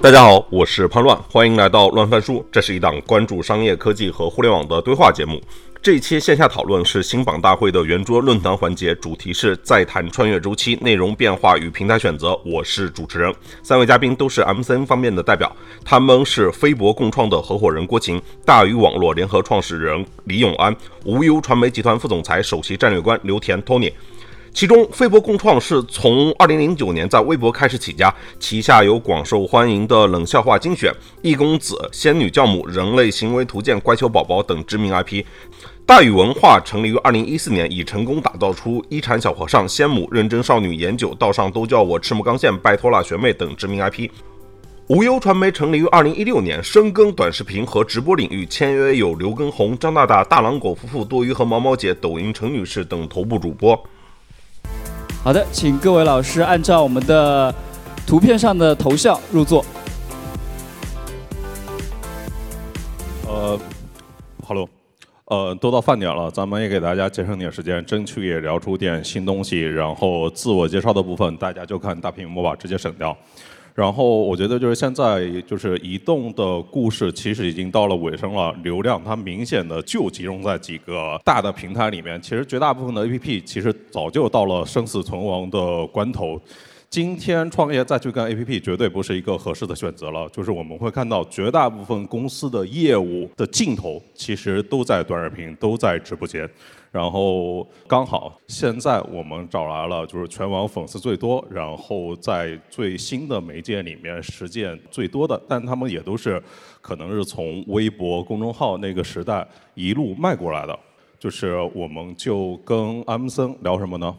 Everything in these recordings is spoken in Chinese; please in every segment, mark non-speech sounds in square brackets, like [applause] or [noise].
大家好，我是潘乱，欢迎来到乱翻书。这是一档关注商业科技和互联网的对话节目。这一期线下讨论是新榜大会的圆桌论坛环节，主题是再谈穿越周期、内容变化与平台选择。我是主持人，三位嘉宾都是 MCN 方面的代表，他们是飞博共创的合伙人郭琴、大鱼网络联合创始人李永安、无忧传媒集团副总裁、首席战略官刘田 Tony。其中，飞博共创是从二零零九年在微博开始起家，旗下有广受欢迎的冷笑话精选、易公子、仙女教母、人类行为图鉴、乖巧宝宝等知名 IP。大宇文化成立于二零一四年，已成功打造出一禅小和尚、仙母、认真少女、研九、道上都叫我赤木刚宪、拜托啦学妹等知名 IP。无忧传媒成立于二零一六年，深耕短视频和直播领域，签约有刘畊宏、张大大、大狼狗夫妇、多鱼和毛毛姐、抖音陈女士等头部主播。好的，请各位老师按照我们的图片上的头像入座。呃，Hello，呃，都到饭点了，咱们也给大家节省点时间，争取也聊出点新东西。然后自我介绍的部分，大家就看大屏幕吧，直接省掉。然后我觉得就是现在就是移动的故事其实已经到了尾声了，流量它明显的就集中在几个大的平台里面。其实绝大部分的 APP 其实早就到了生死存亡的关头。今天创业再去干 APP 绝对不是一个合适的选择了。就是我们会看到绝大部分公司的业务的尽头其实都在短视频，都在直播间。然后刚好现在我们找来了，就是全网粉丝最多，然后在最新的媒介里面实践最多的，但他们也都是可能是从微博公众号那个时代一路迈过来的。就是我们就跟安森聊什么呢？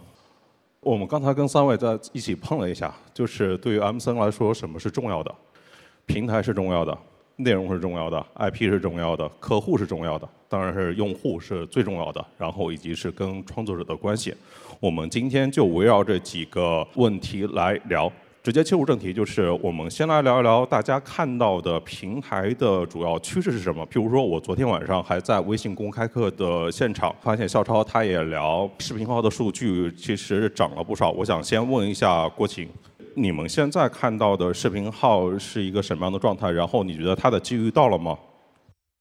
我们刚才跟三位在一起碰了一下，就是对于阿姆森来说，什么是重要的？平台是重要的。内容是重要的，IP 是重要的，客户是重要的，当然是用户是最重要的，然后以及是跟创作者的关系。我们今天就围绕这几个问题来聊，直接切入正题，就是我们先来聊一聊大家看到的平台的主要趋势是什么。譬如说，我昨天晚上还在微信公开课的现场，发现肖超他也聊视频号的数据，其实涨了不少。我想先问一下郭晴。你们现在看到的视频号是一个什么样的状态？然后你觉得它的机遇到了吗？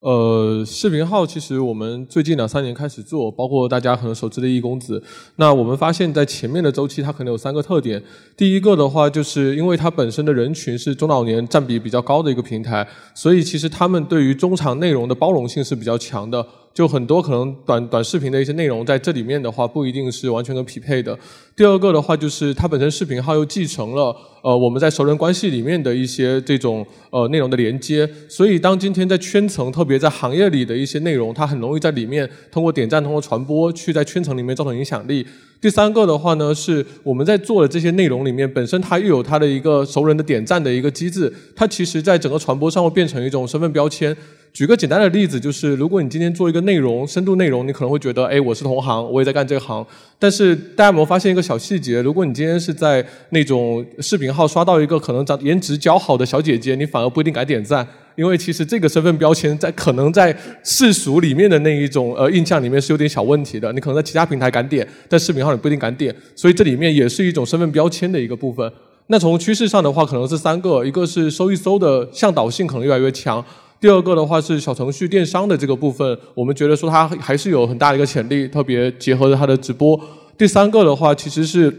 呃，视频号其实我们最近两三年开始做，包括大家可能熟知的易公子。那我们发现，在前面的周期，它可能有三个特点。第一个的话，就是因为它本身的人群是中老年占比比较高的一个平台，所以其实他们对于中长内容的包容性是比较强的。就很多可能短短视频的一些内容在这里面的话，不一定是完全跟匹配的。第二个的话，就是它本身视频号又继承了呃我们在熟人关系里面的一些这种呃内容的连接，所以当今天在圈层，特别在行业里的一些内容，它很容易在里面通过点赞、通过传播去在圈层里面造成影响力。第三个的话呢，是我们在做的这些内容里面，本身它又有它的一个熟人的点赞的一个机制，它其实在整个传播上会变成一种身份标签。举个简单的例子，就是如果你今天做一个内容，深度内容，你可能会觉得，哎，我是同行，我也在干这行。但是大家有没有发现一个小细节？如果你今天是在那种视频号刷到一个可能长颜值较好的小姐姐，你反而不一定敢点赞，因为其实这个身份标签在可能在世俗里面的那一种呃印象里面是有点小问题的。你可能在其他平台敢点，在视频号你不一定敢点，所以这里面也是一种身份标签的一个部分。那从趋势上的话，可能是三个，一个是搜一搜的向导性可能越来越强。第二个的话是小程序电商的这个部分，我们觉得说它还是有很大的一个潜力，特别结合着它的直播。第三个的话，其实是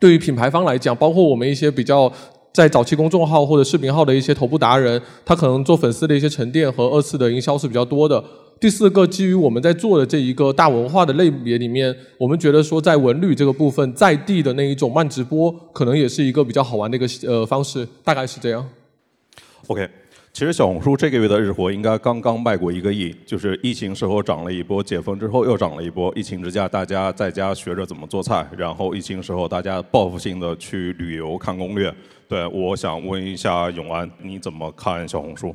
对于品牌方来讲，包括我们一些比较在早期公众号或者视频号的一些头部达人，他可能做粉丝的一些沉淀和二次的营销是比较多的。第四个，基于我们在做的这一个大文化的类别里面，我们觉得说在文旅这个部分，在地的那一种慢直播，可能也是一个比较好玩的一个呃方式，大概是这样。OK。其实小红书这个月的日活应该刚刚迈过一个亿，就是疫情时候涨了一波，解封之后又涨了一波。疫情之下，大家在家学着怎么做菜，然后疫情时候大家报复性的去旅游看攻略。对，我想问一下永安，你怎么看小红书？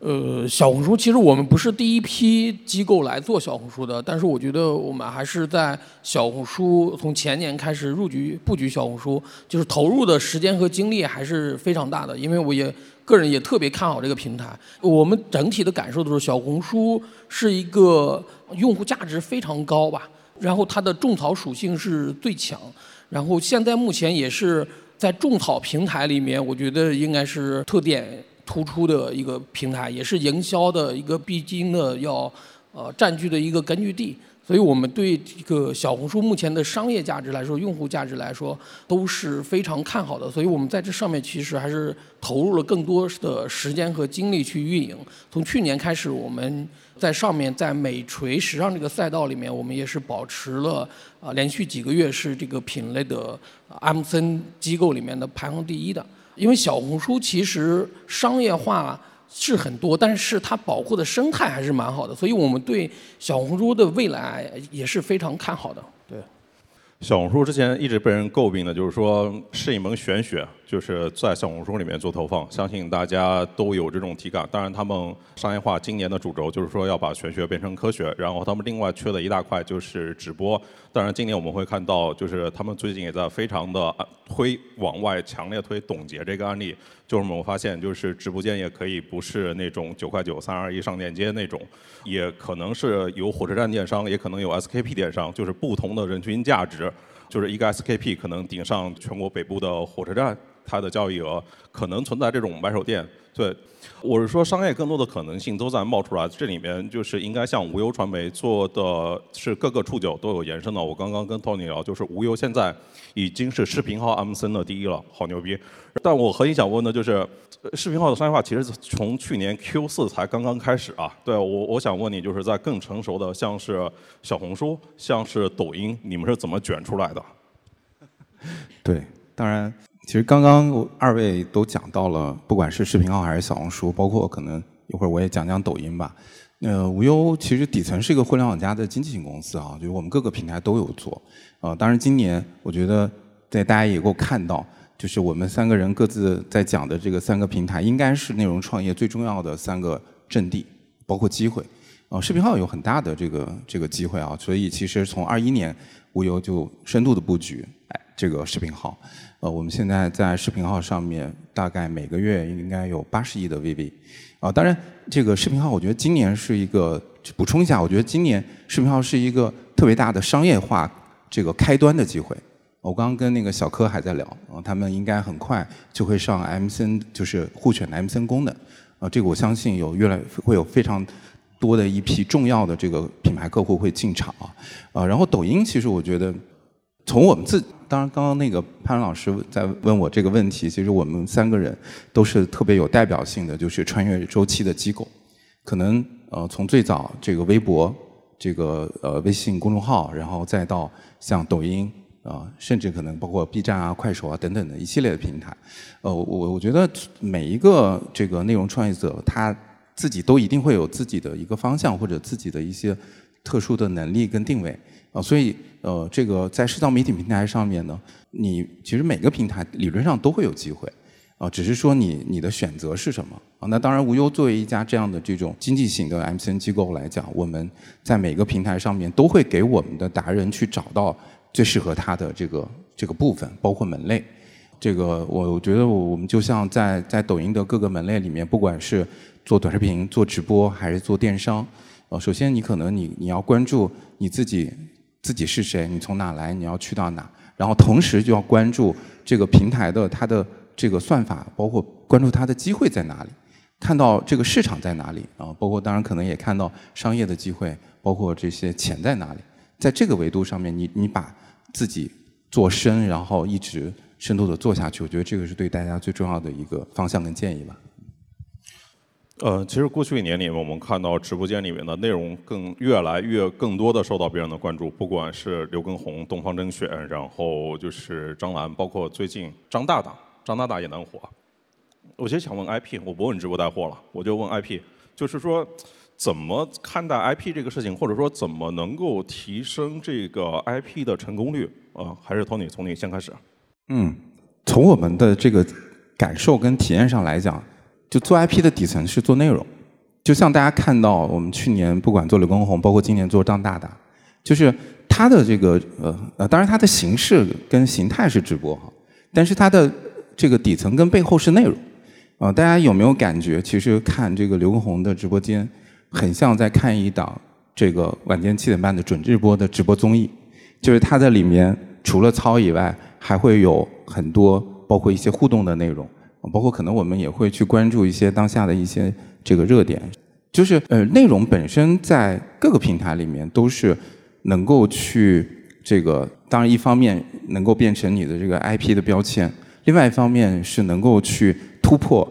呃，小红书其实我们不是第一批机构来做小红书的，但是我觉得我们还是在小红书从前年开始入局布局小红书，就是投入的时间和精力还是非常大的，因为我也个人也特别看好这个平台。我们整体的感受都是小红书是一个用户价值非常高吧，然后它的种草属性是最强。然后现在目前也是在种草平台里面，我觉得应该是特点突出的一个平台，也是营销的一个必经的要呃占据的一个根据地。所以我们对这个小红书目前的商业价值来说，用户价值来说，都是非常看好的。所以我们在这上面其实还是投入了更多的时间和精力去运营。从去年开始，我们在上面在美锤时尚这个赛道里面，我们也是保持了啊连续几个月是这个品类的 MCN 机构里面的排行第一的。因为小红书其实商业化。是很多，但是它保护的生态还是蛮好的，所以我们对小红书的未来也是非常看好的。对，小红书之前一直被人诟病的就是说是一门玄学。就是在小红书里面做投放，相信大家都有这种体感。当然，他们商业化今年的主轴就是说要把玄学变成科学。然后他们另外缺的一大块就是直播。当然，今年我们会看到，就是他们最近也在非常的推往外强烈推董洁这个案例。就是我们发现，就是直播间也可以不是那种九块九三二一上链接那种，也可能是有火车站电商，也可能有 SKP 电商，就是不同的人群价值。就是一个 SKP 可能顶上全国北部的火车站。它的交易额可能存在这种买手店，对，我是说商业更多的可能性都在冒出来，这里面就是应该像无忧传媒做的是各个触角都有延伸的。我刚刚跟 Tony 聊，就是无忧现在已经是视频号 M C N 的第一了，好牛逼。但我核心想问的就是，视频号的商业化其实从去年 Q 四才刚刚开始啊。对我我想问你，就是在更成熟的像是小红书、像是抖音，你们是怎么卷出来的？对，当然。其实刚刚二位都讲到了，不管是视频号还是小红书，包括可能一会儿我也讲讲抖音吧。呃，无忧其实底层是一个互联网加的经济型公司啊，就是我们各个平台都有做。呃，当然今年我觉得在大家也够看到，就是我们三个人各自在讲的这个三个平台，应该是内容创业最重要的三个阵地，包括机会。呃，视频号有很大的这个这个机会啊，所以其实从二一年无忧就深度的布局，哎，这个视频号。呃，我们现在在视频号上面，大概每个月应该有八十亿的 VV，啊，当然这个视频号，我觉得今年是一个补充一下，我觉得今年视频号是一个特别大的商业化这个开端的机会。我刚刚跟那个小柯还在聊，啊，他们应该很快就会上 MCN，就是互选的 MCN 功能，啊，这个我相信有越来会有非常多的一批重要的这个品牌客户会进场啊，啊，然后抖音其实我觉得从我们自当然，刚刚那个潘老师在问我这个问题，其实我们三个人都是特别有代表性的，就是穿越周期的机构。可能呃，从最早这个微博、这个呃微信公众号，然后再到像抖音啊，甚至可能包括 B 站啊、快手啊等等的一系列的平台。呃，我我觉得每一个这个内容创业者，他自己都一定会有自己的一个方向或者自己的一些特殊的能力跟定位。啊，所以呃，这个在社交媒体平台上面呢，你其实每个平台理论上都会有机会，啊，只是说你你的选择是什么啊？那当然，无忧作为一家这样的这种经济型的 MCN 机构来讲，我们在每个平台上面都会给我们的达人去找到最适合他的这个这个部分，包括门类。这个我我觉得我们就像在在抖音的各个门类里面，不管是做短视频、做直播还是做电商，呃，首先你可能你你要关注你自己。自己是谁？你从哪来？你要去到哪？然后同时就要关注这个平台的它的这个算法，包括关注它的机会在哪里，看到这个市场在哪里啊？包括当然可能也看到商业的机会，包括这些钱在哪里。在这个维度上面，你你把自己做深，然后一直深度的做下去，我觉得这个是对大家最重要的一个方向跟建议吧。呃，其实过去一年里面，我们看到直播间里面的内容更越来越更多的受到别人的关注，不管是刘畊宏、东方甄选，然后就是张兰，包括最近张大大，张大大也能火。我其实想问 IP，我不问直播带货了，我就问 IP，就是说怎么看待 IP 这个事情，或者说怎么能够提升这个 IP 的成功率？啊，还是 Tony 从你先开始。嗯，从我们的这个感受跟体验上来讲。就做 IP 的底层是做内容，就像大家看到我们去年不管做刘畊宏，包括今年做张大大，就是它的这个呃呃，当然它的形式跟形态是直播哈，但是它的这个底层跟背后是内容啊。大家有没有感觉，其实看这个刘畊宏的直播间，很像在看一档这个晚间七点半的准直播的直播综艺，就是他在里面除了操以外，还会有很多包括一些互动的内容，包括可能我们也会去关注一些当下的一些这个热点。就是呃，内容本身在各个平台里面都是能够去这个，当然一方面能够变成你的这个 IP 的标签，另外一方面是能够去突破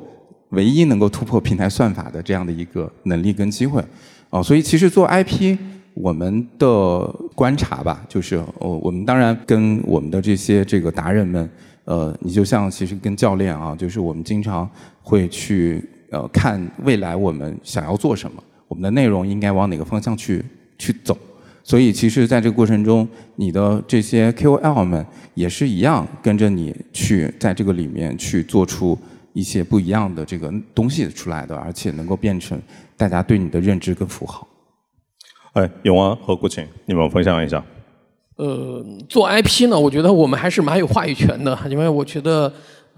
唯一能够突破平台算法的这样的一个能力跟机会。哦，所以其实做 IP，我们的观察吧，就是哦，我们当然跟我们的这些这个达人们，呃，你就像其实跟教练啊，就是我们经常会去。呃，看未来我们想要做什么，我们的内容应该往哪个方向去去走。所以，其实在这个过程中，你的这些 KOL 们也是一样，跟着你去在这个里面去做出一些不一样的这个东西出来的，而且能够变成大家对你的认知跟符号。哎，永安和顾晴，你们分享一下。呃，做 IP 呢，我觉得我们还是蛮有话语权的，因为我觉得。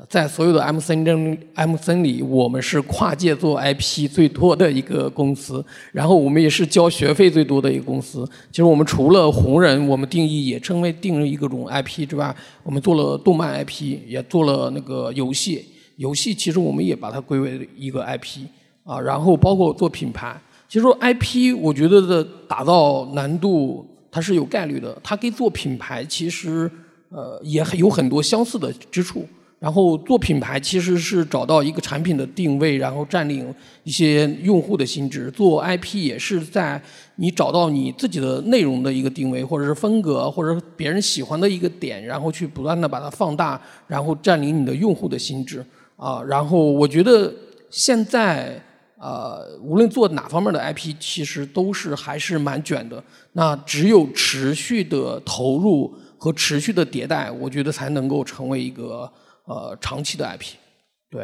在所有的 M C N M C N 里，我们是跨界做 IP 最多的一个公司，然后我们也是交学费最多的一个公司。其实我们除了红人，我们定义也称为定义一个种 IP 之外，我们做了动漫 IP，也做了那个游戏。游戏其实我们也把它归为一个 IP 啊，然后包括做品牌。其实说 IP，我觉得的打造难度它是有概率的，它跟做品牌其实呃也有很多相似的之处。然后做品牌其实是找到一个产品的定位，然后占领一些用户的心智。做 IP 也是在你找到你自己的内容的一个定位，或者是风格，或者别人喜欢的一个点，然后去不断的把它放大，然后占领你的用户的心智。啊，然后我觉得现在啊，无论做哪方面的 IP，其实都是还是蛮卷的。那只有持续的投入和持续的迭代，我觉得才能够成为一个。呃，长期的 IP，对，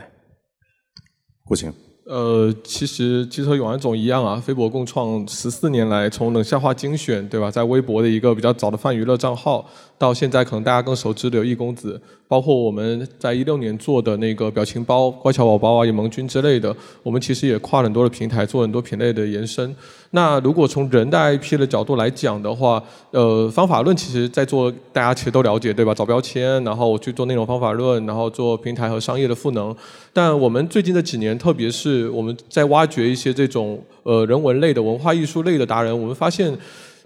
不行。呃，其实其实和永安总一样啊，飞博共创十四年来，从冷笑话精选，对吧，在微博的一个比较早的泛娱乐账号，到现在可能大家更熟知的有易公子，包括我们在一六年做的那个表情包、乖巧宝宝啊、野萌君之类的，我们其实也跨很多的平台，做很多品类的延伸。那如果从人的 IP 的角度来讲的话，呃，方法论其实在做，大家其实都了解，对吧？找标签，然后去做内容方法论，然后做平台和商业的赋能。但我们最近这几年，特别是我们在挖掘一些这种呃人文类的文化艺术类的达人，我们发现，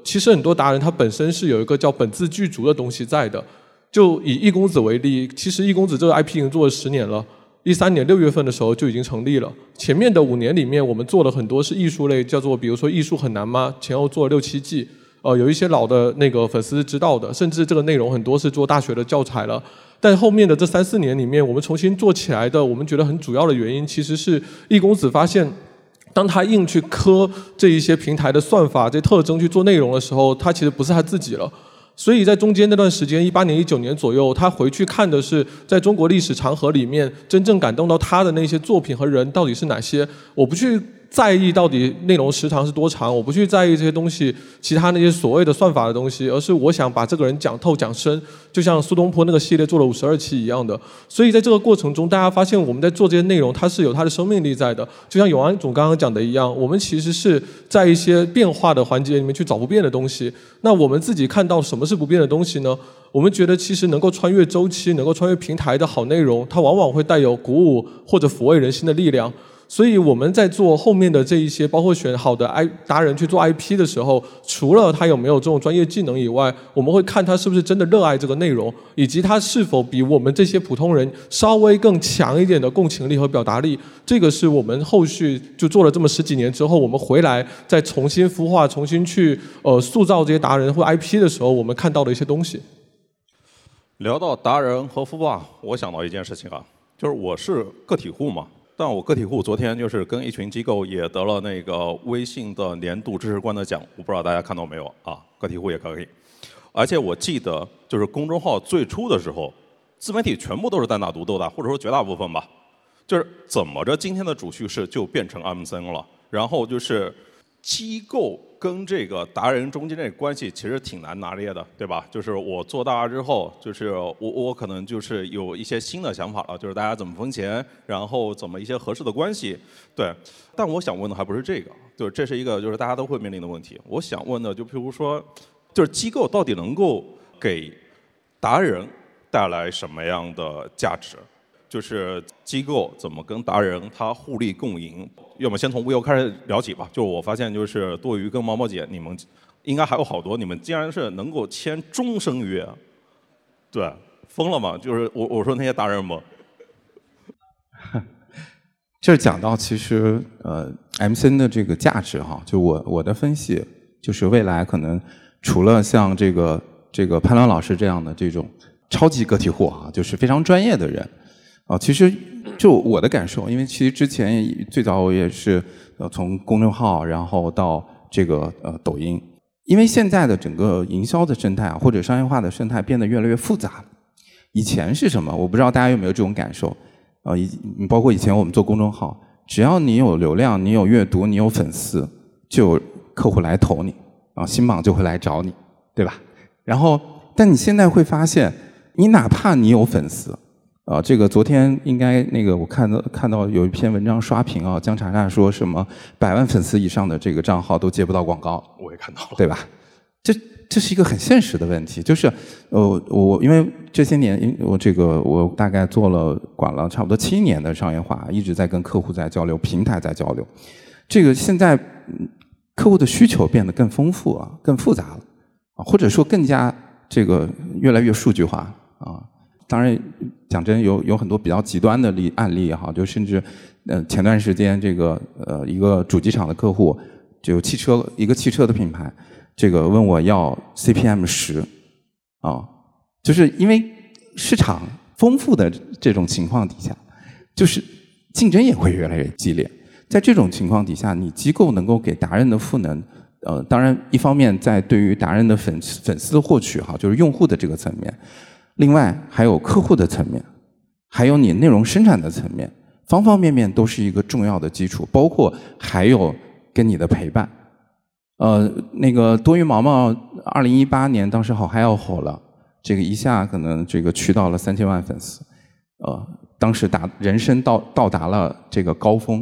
其实很多达人他本身是有一个叫本自具足的东西在的。就以易公子为例，其实易公子这个 IP 已经做了十年了。一三年六月份的时候就已经成立了。前面的五年里面，我们做了很多是艺术类，叫做比如说艺术很难吗？前后做了六七季，呃，有一些老的那个粉丝知道的，甚至这个内容很多是做大学的教材了。但后面的这三四年里面，我们重新做起来的，我们觉得很主要的原因，其实是易公子发现，当他硬去磕这一些平台的算法、这特征去做内容的时候，他其实不是他自己了。所以在中间那段时间，一八年、一九年左右，他回去看的是在中国历史长河里面真正感动到他的那些作品和人到底是哪些。我不去。在意到底内容时长是多长，我不去在意这些东西，其他那些所谓的算法的东西，而是我想把这个人讲透讲深，就像苏东坡那个系列做了五十二期一样的。所以在这个过程中，大家发现我们在做这些内容，它是有它的生命力在的。就像永安总刚刚讲的一样，我们其实是在一些变化的环节里面去找不变的东西。那我们自己看到什么是不变的东西呢？我们觉得其实能够穿越周期、能够穿越平台的好内容，它往往会带有鼓舞或者抚慰人心的力量。所以我们在做后面的这一些，包括选好的 I 达人去做 IP 的时候，除了他有没有这种专业技能以外，我们会看他是不是真的热爱这个内容，以及他是否比我们这些普通人稍微更强一点的共情力和表达力。这个是我们后续就做了这么十几年之后，我们回来再重新孵化、重新去呃塑造这些达人或 IP 的时候，我们看到的一些东西。聊到达人和孵化，我想到一件事情啊，就是我是个体户嘛。但我个体户昨天就是跟一群机构也得了那个微信的年度知识官的奖，我不知道大家看到没有啊？个体户也可以。而且我记得就是公众号最初的时候，自媒体全部都是单打独斗的，或者说绝大部分吧。就是怎么着，今天的主叙事就变成 M C N 了，然后就是机构。跟这个达人中间这关系其实挺难拿捏的，对吧？就是我做大了之后，就是我我可能就是有一些新的想法了，就是大家怎么分钱，然后怎么一些合适的关系，对。但我想问的还不是这个，就是这是一个就是大家都会面临的问题。我想问的就譬如说，就是机构到底能够给。达人带来什么样的价值？就是机构怎么跟达人他互利共赢？要么先从无忧开始聊起吧。就我发现，就是多余跟毛毛姐，你们应该还有好多，你们竟然是能够签终身约，对，疯了吗？就是我我说那些达人们。这 [laughs] 讲到其实呃，MCN 的这个价值哈，就我我的分析就是未来可能除了像这个这个潘乱老师这样的这种超级个体户啊，就是非常专业的人啊，其实就我的感受，因为其实之前最早我也是呃从公众号然后到这个呃抖音，因为现在的整个营销的生态啊或者商业化的生态变得越来越复杂，以前是什么？我不知道大家有没有这种感受。啊，以包括以前我们做公众号，只要你有流量，你有阅读，你有粉丝，就有客户来投你，啊，新榜就会来找你，对吧？然后，但你现在会发现，你哪怕你有粉丝，啊，这个昨天应该那个我看到看到有一篇文章刷屏啊，姜查查说什么百万粉丝以上的这个账号都接不到广告，我也看到了，对吧？这。这是一个很现实的问题，就是，呃，我因为这些年因，我这个我大概做了管了差不多七年的商业化，一直在跟客户在交流，平台在交流。这个现在客户的需求变得更丰富啊，更复杂了啊，或者说更加这个越来越数据化啊。当然，讲真，有有很多比较极端的例案例哈，就甚至呃前段时间这个呃一个主机厂的客户，就汽车一个汽车的品牌。这个问我要 CPM 十，啊，就是因为市场丰富的这种情况底下，就是竞争也会越来越激烈。在这种情况底下，你机构能够给达人的赋能，呃，当然一方面在对于达人的粉粉丝获取哈，就是用户的这个层面，另外还有客户的层面，还有你内容生产的层面，方方面面都是一个重要的基础，包括还有跟你的陪伴。呃，那个多鱼毛毛，二零一八年当时好嗨要火了，这个一下可能这个去到了三千万粉丝，呃，当时达人生到到达了这个高峰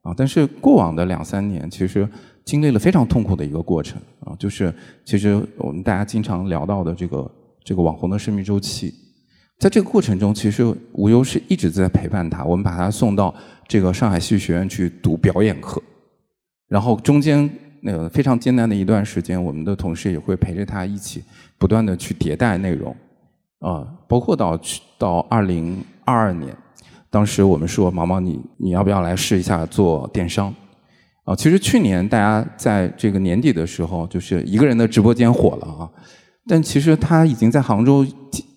啊。但是过往的两三年，其实经历了非常痛苦的一个过程啊，就是其实我们大家经常聊到的这个这个网红的生命周期，在这个过程中，其实无忧是一直在陪伴他，我们把他送到这个上海戏剧学院去读表演课，然后中间。那个非常艰难的一段时间，我们的同事也会陪着他一起不断的去迭代内容，啊，包括到去到二零二二年，当时我们说毛毛你你要不要来试一下做电商？啊，其实去年大家在这个年底的时候，就是一个人的直播间火了啊，但其实他已经在杭州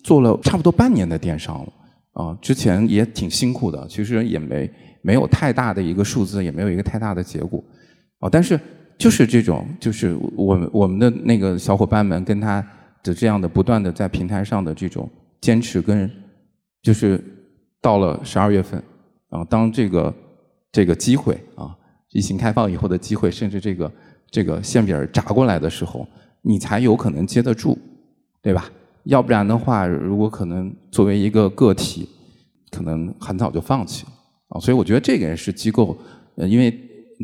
做了差不多半年的电商了，啊，之前也挺辛苦的，其实也没没有太大的一个数字，也没有一个太大的结果，啊，但是。就是这种，就是我我们的那个小伙伴们跟他的这样的不断的在平台上的这种坚持，跟就是到了十二月份，啊，当这个这个机会啊，疫情开放以后的机会，甚至这个这个馅饼砸过来的时候，你才有可能接得住，对吧？要不然的话，如果可能作为一个个体，可能很早就放弃了啊。所以我觉得这个也是机构，呃，因为。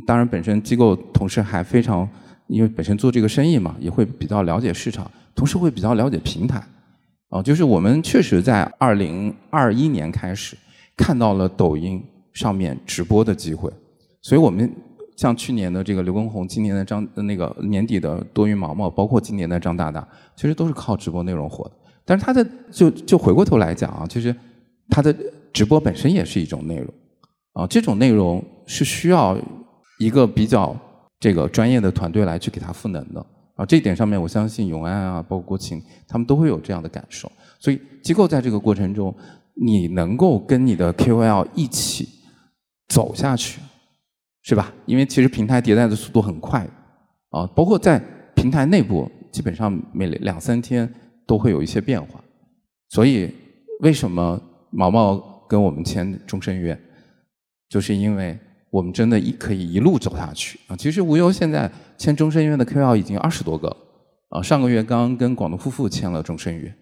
当然，本身机构同时还非常，因为本身做这个生意嘛，也会比较了解市场，同时会比较了解平台。啊，就是我们确实在二零二一年开始看到了抖音上面直播的机会，所以我们像去年的这个刘畊宏，今年的张那个年底的多云毛毛，包括今年的张大大，其实都是靠直播内容火的。但是他的就就回过头来讲啊，其实他的直播本身也是一种内容，啊，这种内容是需要。一个比较这个专业的团队来去给他赋能的啊，这一点上面我相信永安啊，包括国情，他们都会有这样的感受。所以机构在这个过程中，你能够跟你的 KOL 一起走下去，是吧？因为其实平台迭代的速度很快啊，包括在平台内部，基本上每两三天都会有一些变化。所以为什么毛毛跟我们签终身约，就是因为。我们真的一可以一路走下去啊！其实无忧现在签终身约的 KOL 已经二十多个了啊！上个月刚跟广东夫妇签了终身约，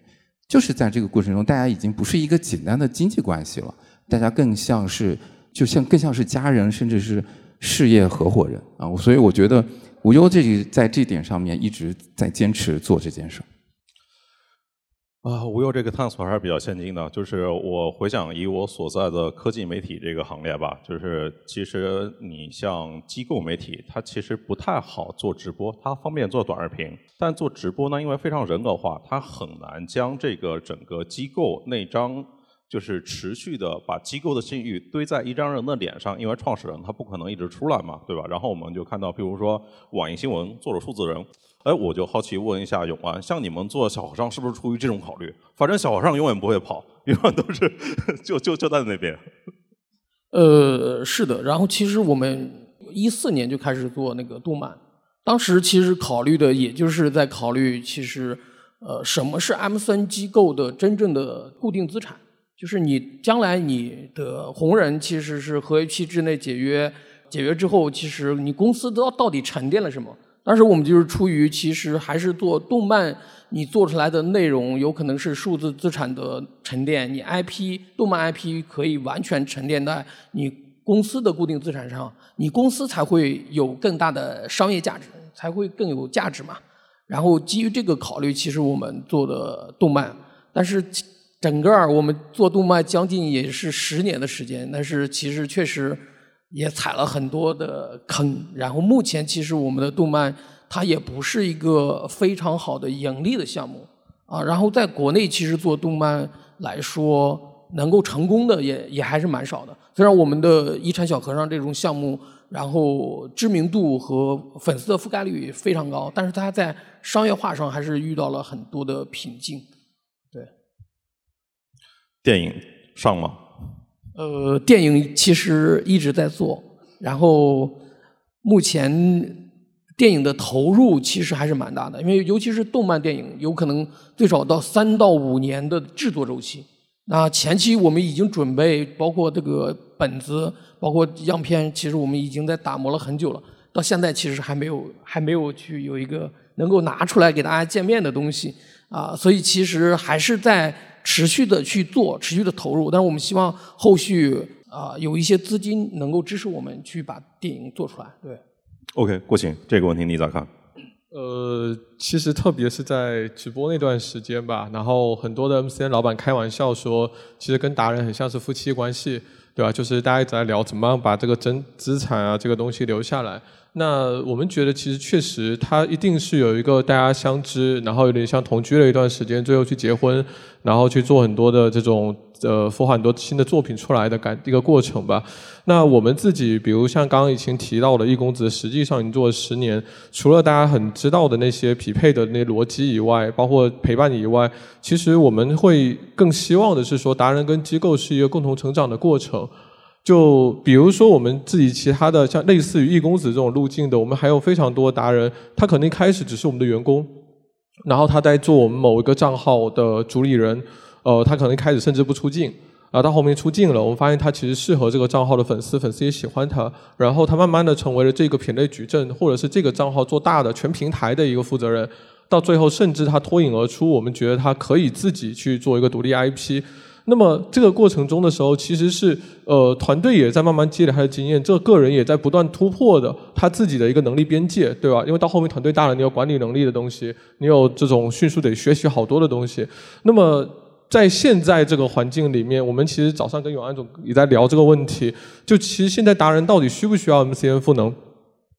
就是在这个过程中，大家已经不是一个简单的经济关系了，大家更像是就像更像是家人，甚至是事业合伙人啊！所以我觉得无忧这在这点上面一直在坚持做这件事。啊，无忧这个探索还是比较先进的。就是我回想以我所在的科技媒体这个行列吧，就是其实你像机构媒体，它其实不太好做直播，它方便做短视频。但做直播呢，因为非常人格化，它很难将这个整个机构那张。就是持续的把机构的信誉堆在一张人的脸上，因为创始人他不可能一直出来嘛，对吧？然后我们就看到，比如说网易新闻做了数字人，哎，我就好奇问一下永安，像你们做小和尚是不是出于这种考虑？反正小和尚永远不会跑，永远都是就就就在那边。呃，是的。然后其实我们一四年就开始做那个动漫，当时其实考虑的也就是在考虑，其实呃，什么是 M 三机构的真正的固定资产。就是你将来你的红人其实是合约期之内解约，解约之后，其实你公司到到底沉淀了什么？当时我们就是出于其实还是做动漫，你做出来的内容有可能是数字资产的沉淀，你 IP 动漫 IP 可以完全沉淀在你公司的固定资产上，你公司才会有更大的商业价值，才会更有价值嘛。然后基于这个考虑，其实我们做的动漫，但是。整个我们做动漫将近也是十年的时间，但是其实确实也踩了很多的坑。然后目前其实我们的动漫它也不是一个非常好的盈利的项目啊。然后在国内其实做动漫来说，能够成功的也也还是蛮少的。虽然我们的遗产小和尚这种项目，然后知名度和粉丝的覆盖率非常高，但是它在商业化上还是遇到了很多的瓶颈。电影上吗？呃，电影其实一直在做，然后目前电影的投入其实还是蛮大的，因为尤其是动漫电影，有可能最少到三到五年的制作周期。那前期我们已经准备，包括这个本子，包括样片，其实我们已经在打磨了很久了，到现在其实还没有还没有去有一个能够拿出来给大家见面的东西啊，所以其实还是在。持续的去做，持续的投入，但是我们希望后续啊有一些资金能够支持我们去把电影做出来。对，OK，郭晴，这个问题你咋看？呃，其实特别是在直播那段时间吧，然后很多的 MCN 老板开玩笑说，其实跟达人很像是夫妻关系，对吧？就是大家一直在聊怎么样把这个真资产啊这个东西留下来。那我们觉得，其实确实，它一定是有一个大家相知，然后有点像同居了一段时间，最后去结婚，然后去做很多的这种呃孵化很多新的作品出来的感一个过程吧。那我们自己，比如像刚刚已经提到的易公子，实际上已经做了十年，除了大家很知道的那些匹配的那逻辑以外，包括陪伴以外，其实我们会更希望的是说，达人跟机构是一个共同成长的过程。就比如说我们自己其他的像类似于易公子这种路径的，我们还有非常多达人，他可能一开始只是我们的员工，然后他在做我们某一个账号的主理人，呃，他可能一开始甚至不出镜，啊到后面出镜了，我们发现他其实适合这个账号的粉丝，粉丝也喜欢他，然后他慢慢的成为了这个品类矩阵或者是这个账号做大的全平台的一个负责人，到最后甚至他脱颖而出，我们觉得他可以自己去做一个独立 IP。那么这个过程中的时候，其实是呃团队也在慢慢积累他的经验，这个人也在不断突破的他自己的一个能力边界，对吧？因为到后面团队大了，你有管理能力的东西，你有这种迅速得学习好多的东西。那么在现在这个环境里面，我们其实早上跟永安总也在聊这个问题，就其实现在达人到底需不需要 MCN 赋能？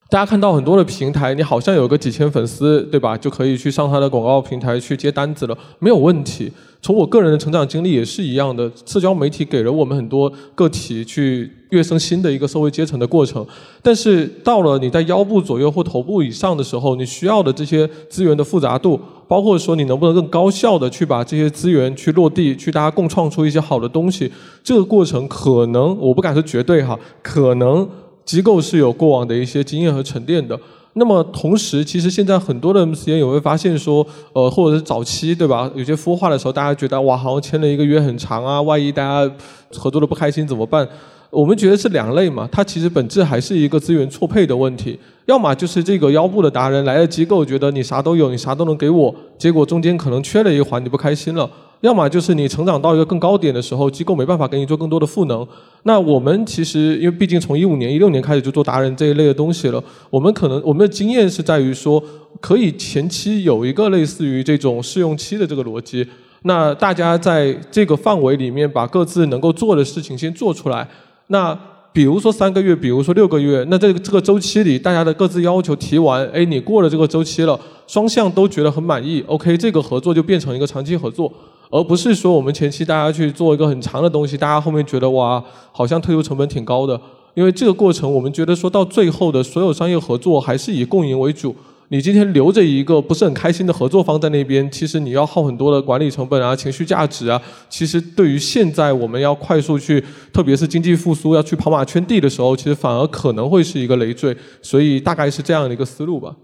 大家看到很多的平台，你好像有个几千粉丝，对吧？就可以去上他的广告平台去接单子了，没有问题。从我个人的成长经历也是一样的，社交媒体给了我们很多个体去跃升新的一个社会阶层的过程。但是到了你在腰部左右或头部以上的时候，你需要的这些资源的复杂度，包括说你能不能更高效的去把这些资源去落地，去大家共创出一些好的东西，这个过程可能我不敢说绝对哈，可能。机构是有过往的一些经验和沉淀的。那么同时，其实现在很多的 MCN 也会发现说，呃，或者是早期对吧？有些孵化的时候，大家觉得哇，好像签了一个约很长啊，万一大家合作的不开心怎么办？我们觉得是两类嘛，它其实本质还是一个资源错配的问题。要么就是这个腰部的达人来了机构，觉得你啥都有，你啥都能给我，结果中间可能缺了一环，你不开心了。要么就是你成长到一个更高点的时候，机构没办法给你做更多的赋能。那我们其实因为毕竟从一五年、一六年开始就做达人这一类的东西了，我们可能我们的经验是在于说，可以前期有一个类似于这种试用期的这个逻辑。那大家在这个范围里面把各自能够做的事情先做出来。那比如说三个月，比如说六个月，那这个这个周期里，大家的各自要求提完，哎，你过了这个周期了，双向都觉得很满意，OK，这个合作就变成一个长期合作，而不是说我们前期大家去做一个很长的东西，大家后面觉得哇，好像退出成本挺高的，因为这个过程我们觉得说到最后的所有商业合作还是以共赢为主。你今天留着一个不是很开心的合作方在那边，其实你要耗很多的管理成本啊、情绪价值啊。其实对于现在我们要快速去，特别是经济复苏要去跑马圈地的时候，其实反而可能会是一个累赘。所以大概是这样的一个思路吧。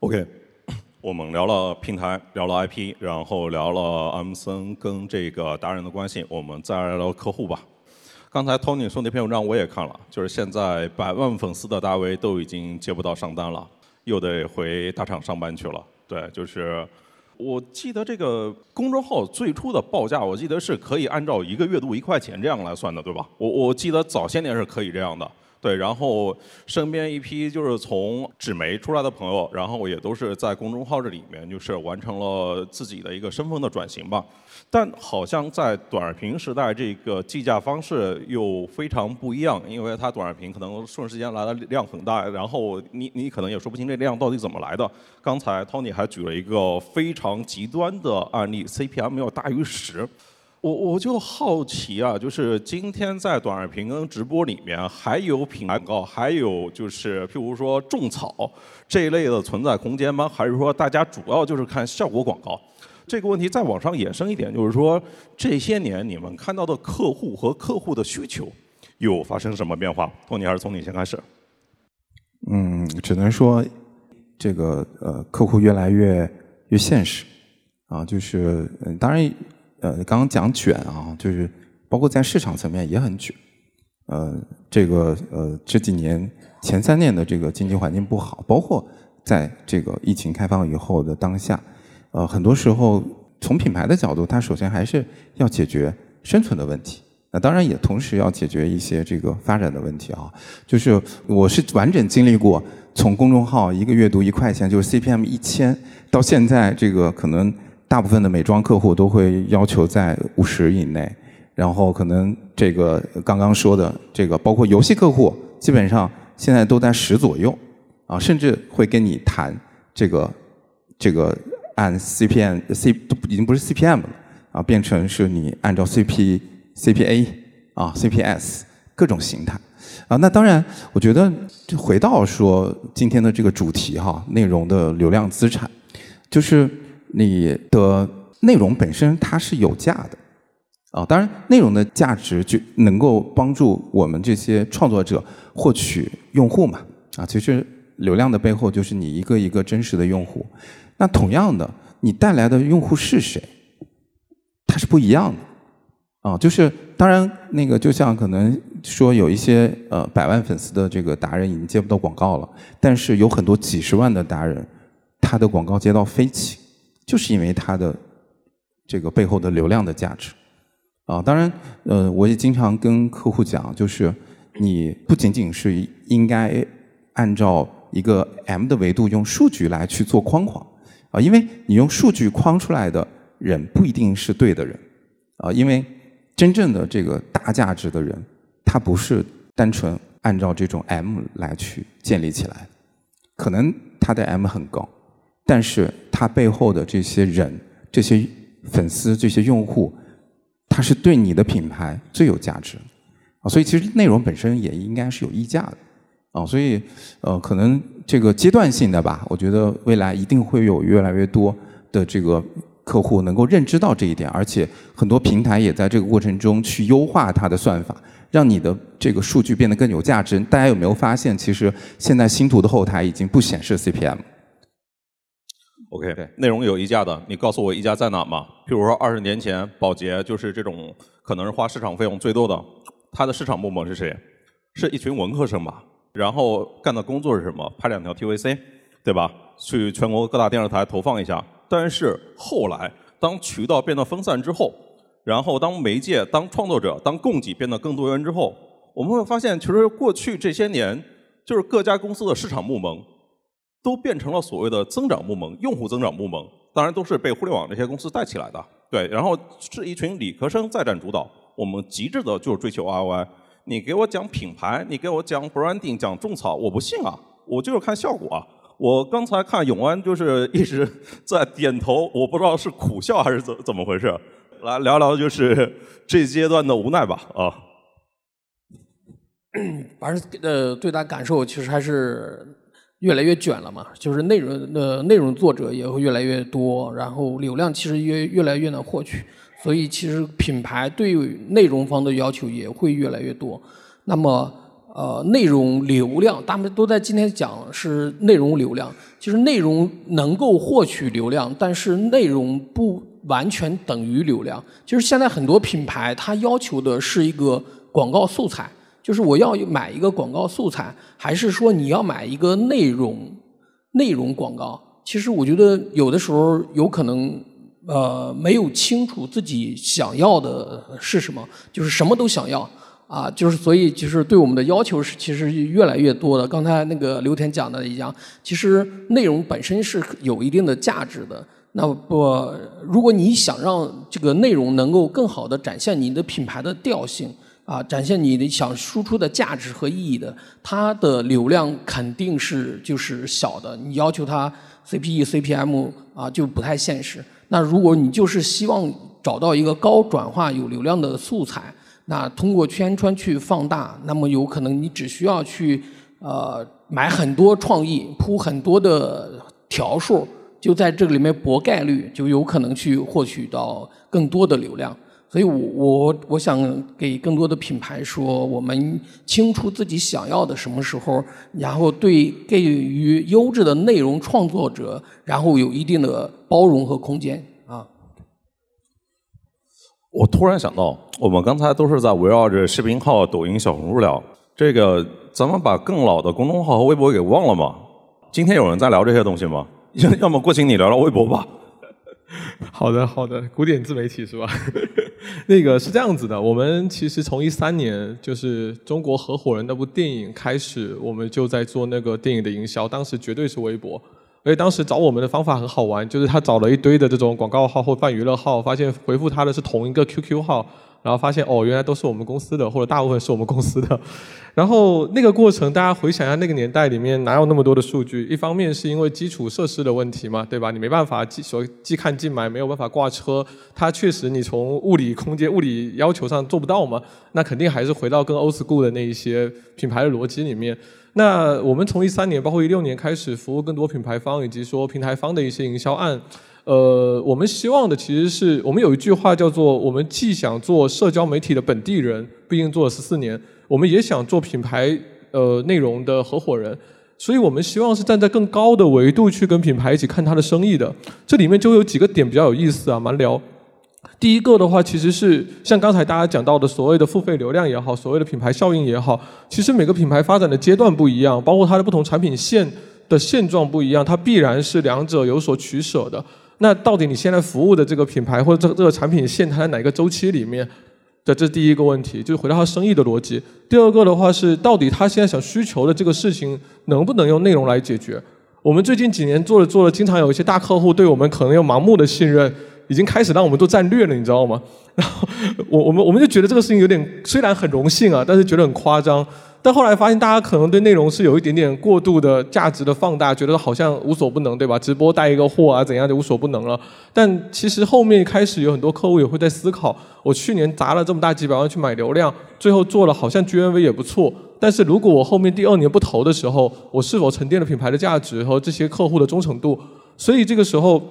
OK，我们聊了平台，聊了 IP，然后聊了阿姆森跟这个达人的关系，我们再来聊客户吧。刚才 Tony 说那篇文章我也看了，就是现在百万粉丝的大 V 都已经接不到上单了。又得回大厂上班去了。对，就是我记得这个公众号最初的报价，我记得是可以按照一个月度一块钱这样来算的，对吧？我我记得早些年是可以这样的。对，然后身边一批就是从纸媒出来的朋友，然后也都是在公众号这里面，就是完成了自己的一个身份的转型吧。但好像在短视频时代，这个计价方式又非常不一样，因为它短视频可能瞬时间来的量很大，然后你你可能也说不清这量到底怎么来的。刚才 Tony 还举了一个非常极端的案例，CPM 要大于十。我我就好奇啊，就是今天在短视频跟直播里面，还有品牌广告，还有就是譬如说种草这一类的存在空间吗？还是说大家主要就是看效果广告？这个问题再往上延伸一点，就是说这些年你们看到的客户和客户的需求有发生什么变化？托尼还是从你先开始？嗯，只能说这个呃，客户越来越越现实啊，就是当然。呃，刚刚讲卷啊，就是包括在市场层面也很卷。呃，这个呃这几年前三年的这个经济环境不好，包括在这个疫情开放以后的当下，呃，很多时候从品牌的角度，它首先还是要解决生存的问题。那当然也同时要解决一些这个发展的问题啊。就是我是完整经历过从公众号一个月读一块钱，就是 CPM 一千，到现在这个可能。大部分的美妆客户都会要求在五十以内，然后可能这个刚刚说的这个，包括游戏客户，基本上现在都在十左右，啊，甚至会跟你谈这个这个按 CPM C 都已经不是 CPM 了，啊，变成是你按照 CP CPA 啊 CPS 各种形态，啊，那当然，我觉得回到说今天的这个主题哈，内容的流量资产，就是。你的内容本身它是有价的，啊，当然内容的价值就能够帮助我们这些创作者获取用户嘛，啊，其实流量的背后就是你一个一个真实的用户。那同样的，你带来的用户是谁，它是不一样的，啊，就是当然那个就像可能说有一些呃百万粉丝的这个达人已经接不到广告了，但是有很多几十万的达人，他的广告接到飞起。就是因为它的这个背后的流量的价值啊，当然，呃，我也经常跟客户讲，就是你不仅仅是应该按照一个 M 的维度用数据来去做框框啊，因为你用数据框出来的人不一定是对的人啊，因为真正的这个大价值的人，他不是单纯按照这种 M 来去建立起来，可能他的 M 很高。但是他背后的这些人、这些粉丝、这些用户，他是对你的品牌最有价值啊，所以其实内容本身也应该是有溢价的啊，所以呃，可能这个阶段性的吧，我觉得未来一定会有越来越多的这个客户能够认知到这一点，而且很多平台也在这个过程中去优化它的算法，让你的这个数据变得更有价值。大家有没有发现，其实现在星图的后台已经不显示 CPM。OK，内容有溢价的，你告诉我溢价在哪吗？譬如说二十年前，宝洁就是这种可能是花市场费用最多的，它的市场部门是谁？是一群文科生吧？然后干的工作是什么？拍两条 TVC，对吧？去全国各大电视台投放一下。但是后来，当渠道变得分散之后，然后当媒介、当创作者、当供给变得更多元之后，我们会发现，其实过去这些年，就是各家公司的市场部门。都变成了所谓的增长部门、用户增长部门。当然都是被互联网这些公司带起来的。对，然后是一群理科生在占主导，我们极致的就是追求 ROI。你给我讲品牌，你给我讲 branding，讲种草，我不信啊，我就是看效果啊。我刚才看永安就是一直在点头，我不知道是苦笑还是怎怎么回事。来聊聊就是这阶段的无奈吧啊。[clears throat] 反正呃，最大感受其实还是越来越卷了嘛，就是内容的内容作者也会越来越多，然后流量其实越越来越难获取。所以，其实品牌对内容方的要求也会越来越多。那么，呃，内容流量，他们都在今天讲是内容流量。其实，内容能够获取流量，但是内容不完全等于流量。就是现在很多品牌，它要求的是一个广告素材，就是我要买一个广告素材，还是说你要买一个内容内容广告？其实，我觉得有的时候有可能。呃，没有清楚自己想要的是什么，就是什么都想要啊，就是所以就是对我们的要求是其实越来越多的。刚才那个刘田讲的一样，其实内容本身是有一定的价值的。那不，如果你想让这个内容能够更好的展现你的品牌的调性啊，展现你的想输出的价值和意义的，它的流量肯定是就是小的。你要求它 CPE、CPM 啊，就不太现实。那如果你就是希望找到一个高转化、有流量的素材，那通过圈圈去放大，那么有可能你只需要去呃买很多创意，铺很多的条数，就在这个里面博概率，就有可能去获取到更多的流量。所以，我我我想给更多的品牌说，我们清楚自己想要的什么时候，然后对给予优质的内容创作者，然后有一定的包容和空间啊。我突然想到，我们刚才都是在围绕着视频号、抖音、小红书聊，这个咱们把更老的公众号和微博给忘了吗？今天有人在聊这些东西吗？要要么过请你聊聊微博吧。好的，好的，古典自媒体是吧？[laughs] 那个是这样子的，我们其实从一三年就是《中国合伙人》那部电影开始，我们就在做那个电影的营销，当时绝对是微博。而且当时找我们的方法很好玩，就是他找了一堆的这种广告号或泛娱乐号，发现回复他的是同一个 QQ 号。然后发现哦，原来都是我们公司的，或者大部分是我们公司的。[laughs] 然后那个过程，大家回想一下，那个年代里面哪有那么多的数据？一方面是因为基础设施的问题嘛，对吧？你没办法即所即看即买，没有办法挂车，它确实你从物理空间、物理要求上做不到嘛。那肯定还是回到跟 old school 的那一些品牌的逻辑里面。那我们从一三年，包括一六年开始服务更多品牌方以及说平台方的一些营销案。呃，我们希望的其实是我们有一句话叫做：我们既想做社交媒体的本地人，毕竟做了十四年，我们也想做品牌呃内容的合伙人，所以我们希望是站在更高的维度去跟品牌一起看他的生意的。这里面就有几个点比较有意思啊，蛮聊。第一个的话，其实是像刚才大家讲到的所谓的付费流量也好，所谓的品牌效应也好，其实每个品牌发展的阶段不一样，包括它的不同产品线的现状不一样，它必然是两者有所取舍的。那到底你现在服务的这个品牌或者这个这个产品线，它在哪个周期里面？的这是第一个问题，就是回到他生意的逻辑。第二个的话是，到底他现在想需求的这个事情，能不能用内容来解决？我们最近几年做了做了，经常有一些大客户对我们可能有盲目的信任，已经开始让我们做战略了，你知道吗？然后我我们我们就觉得这个事情有点，虽然很荣幸啊，但是觉得很夸张。但后来发现，大家可能对内容是有一点点过度的价值的放大，觉得好像无所不能，对吧？直播带一个货啊，怎样就无所不能了。但其实后面开始有很多客户也会在思考：我去年砸了这么大几百万去买流量，最后做了好像 GMV 也不错。但是如果我后面第二年不投的时候，我是否沉淀了品牌的价值和这些客户的忠诚度？所以这个时候。